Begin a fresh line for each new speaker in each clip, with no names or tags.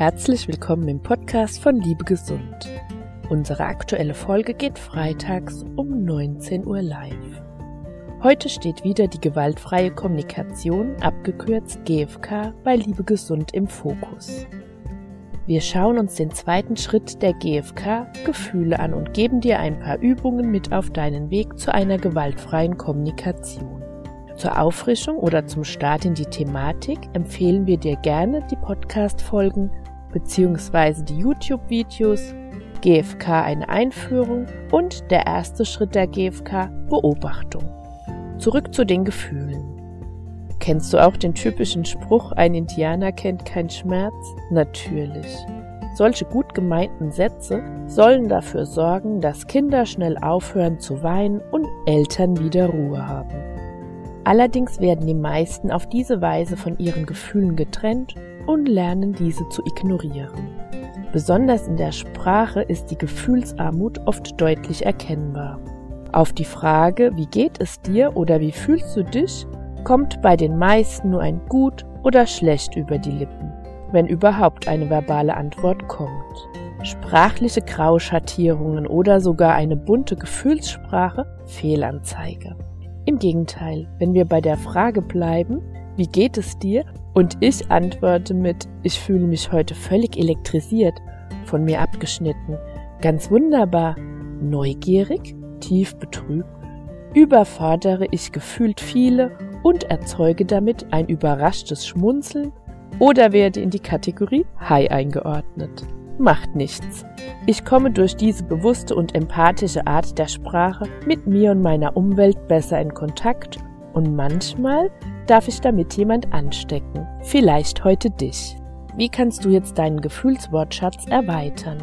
Herzlich willkommen im Podcast von Liebe Gesund. Unsere aktuelle Folge geht freitags um 19 Uhr live. Heute steht wieder die gewaltfreie Kommunikation, abgekürzt GFK, bei Liebe Gesund im Fokus. Wir schauen uns den zweiten Schritt der GFK, Gefühle an und geben dir ein paar Übungen mit auf deinen Weg zu einer gewaltfreien Kommunikation. Zur Auffrischung oder zum Start in die Thematik empfehlen wir dir gerne die Podcast-Folgen bzw. die YouTube-Videos GFK eine Einführung und der erste Schritt der GFK Beobachtung. Zurück zu den Gefühlen. Kennst du auch den typischen Spruch, ein Indianer kennt keinen Schmerz? Natürlich. Solche gut gemeinten Sätze sollen dafür sorgen, dass Kinder schnell aufhören zu weinen und Eltern wieder Ruhe haben. Allerdings werden die meisten auf diese Weise von ihren Gefühlen getrennt und lernen diese zu ignorieren. Besonders in der Sprache ist die Gefühlsarmut oft deutlich erkennbar. Auf die Frage, wie geht es dir oder wie fühlst du dich, kommt bei den meisten nur ein gut oder schlecht über die Lippen, wenn überhaupt eine verbale Antwort kommt. Sprachliche Grauschattierungen oder sogar eine bunte Gefühlssprache Fehlanzeige. Im Gegenteil, wenn wir bei der Frage bleiben, wie geht es dir? Und ich antworte mit, ich fühle mich heute völlig elektrisiert, von mir abgeschnitten, ganz wunderbar, neugierig, tief betrübt, überfordere ich gefühlt viele und erzeuge damit ein überraschtes Schmunzeln oder werde in die Kategorie High eingeordnet. Macht nichts. Ich komme durch diese bewusste und empathische Art der Sprache mit mir und meiner Umwelt besser in Kontakt und manchmal darf ich damit jemand anstecken. Vielleicht heute dich. Wie kannst du jetzt deinen Gefühlswortschatz erweitern?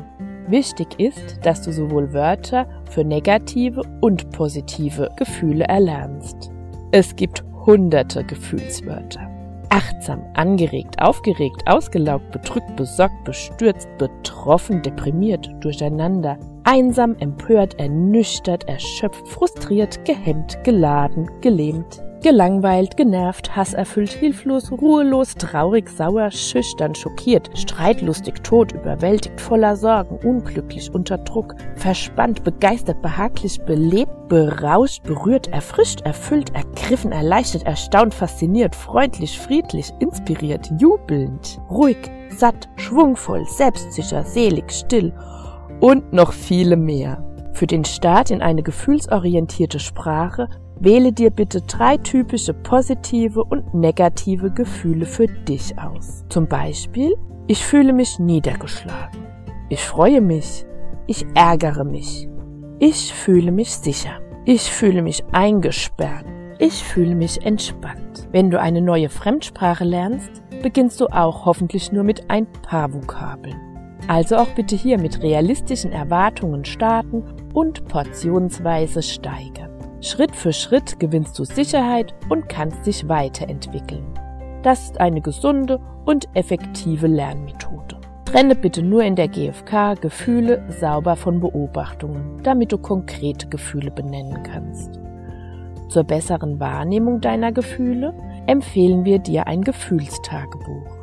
Wichtig ist, dass du sowohl Wörter für negative und positive Gefühle erlernst. Es gibt hunderte Gefühlswörter. Achtsam, angeregt, aufgeregt, ausgelaugt, bedrückt, besorgt, bestürzt, betroffen, deprimiert, durcheinander, einsam, empört, ernüchtert, erschöpft, frustriert, gehemmt, geladen, gelähmt, Gelangweilt, genervt, hasserfüllt, hilflos, ruhelos, traurig, sauer, schüchtern, schockiert, streitlustig, tot, überwältigt, voller Sorgen, unglücklich, unter Druck, verspannt, begeistert, behaglich, belebt, berauscht, berührt, erfrischt, erfüllt, ergriffen, erleichtert, erstaunt, fasziniert, freundlich, friedlich, inspiriert, jubelnd, ruhig, satt, schwungvoll, selbstsicher, selig, still und noch viele mehr. Für den Start in eine gefühlsorientierte Sprache Wähle dir bitte drei typische positive und negative Gefühle für dich aus. Zum Beispiel, ich fühle mich niedergeschlagen. Ich freue mich. Ich ärgere mich. Ich fühle mich sicher. Ich fühle mich eingesperrt. Ich fühle mich entspannt. Wenn du eine neue Fremdsprache lernst, beginnst du auch hoffentlich nur mit ein paar Vokabeln. Also auch bitte hier mit realistischen Erwartungen starten und portionsweise steigern. Schritt für Schritt gewinnst du Sicherheit und kannst dich weiterentwickeln. Das ist eine gesunde und effektive Lernmethode. Trenne bitte nur in der GFK Gefühle sauber von Beobachtungen, damit du konkrete Gefühle benennen kannst. Zur besseren Wahrnehmung deiner Gefühle empfehlen wir dir ein Gefühlstagebuch.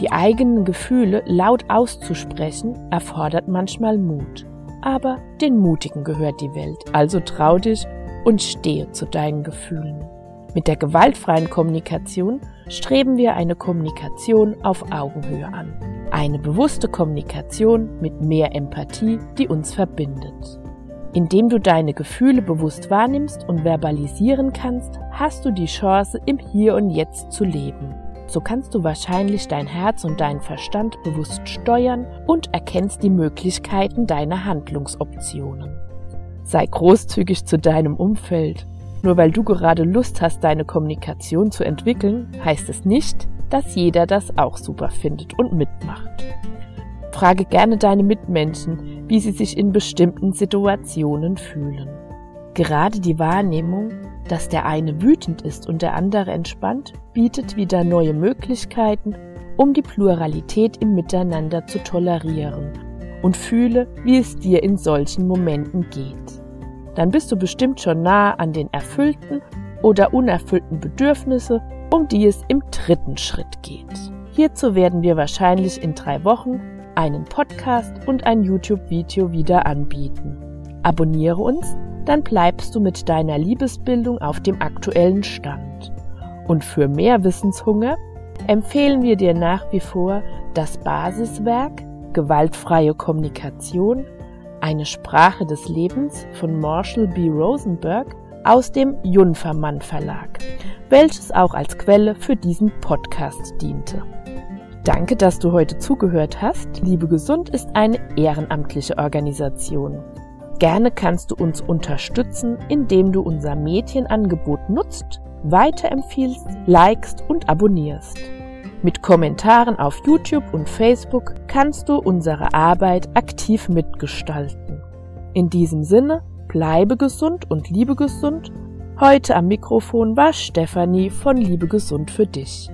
Die eigenen Gefühle laut auszusprechen erfordert manchmal Mut. Aber den Mutigen gehört die Welt, also trau dich und stehe zu deinen Gefühlen. Mit der gewaltfreien Kommunikation streben wir eine Kommunikation auf Augenhöhe an. Eine bewusste Kommunikation mit mehr Empathie, die uns verbindet. Indem du deine Gefühle bewusst wahrnimmst und verbalisieren kannst, hast du die Chance, im Hier und Jetzt zu leben. So kannst du wahrscheinlich dein Herz und deinen Verstand bewusst steuern und erkennst die Möglichkeiten deiner Handlungsoptionen. Sei großzügig zu deinem Umfeld. Nur weil du gerade Lust hast, deine Kommunikation zu entwickeln, heißt es nicht, dass jeder das auch super findet und mitmacht. Frage gerne deine Mitmenschen, wie sie sich in bestimmten Situationen fühlen. Gerade die Wahrnehmung, dass der eine wütend ist und der andere entspannt, bietet wieder neue Möglichkeiten, um die Pluralität im Miteinander zu tolerieren und fühle, wie es dir in solchen Momenten geht. Dann bist du bestimmt schon nah an den erfüllten oder unerfüllten Bedürfnisse, um die es im dritten Schritt geht. Hierzu werden wir wahrscheinlich in drei Wochen einen Podcast und ein YouTube-Video wieder anbieten. Abonniere uns, dann bleibst du mit deiner Liebesbildung auf dem aktuellen Stand. Und für mehr Wissenshunger empfehlen wir dir nach wie vor das Basiswerk Gewaltfreie Kommunikation, eine Sprache des Lebens von Marshall B. Rosenberg aus dem Junfermann Verlag, welches auch als Quelle für diesen Podcast diente. Danke, dass du heute zugehört hast. Liebe Gesund ist eine ehrenamtliche Organisation. Gerne kannst du uns unterstützen, indem du unser Mädchenangebot nutzt, weiterempfiehlst, likest und abonnierst. Mit Kommentaren auf YouTube und Facebook kannst du unsere Arbeit aktiv mitgestalten. In diesem Sinne, bleibe gesund und liebe gesund. Heute am Mikrofon war Stefanie von Liebe gesund für dich.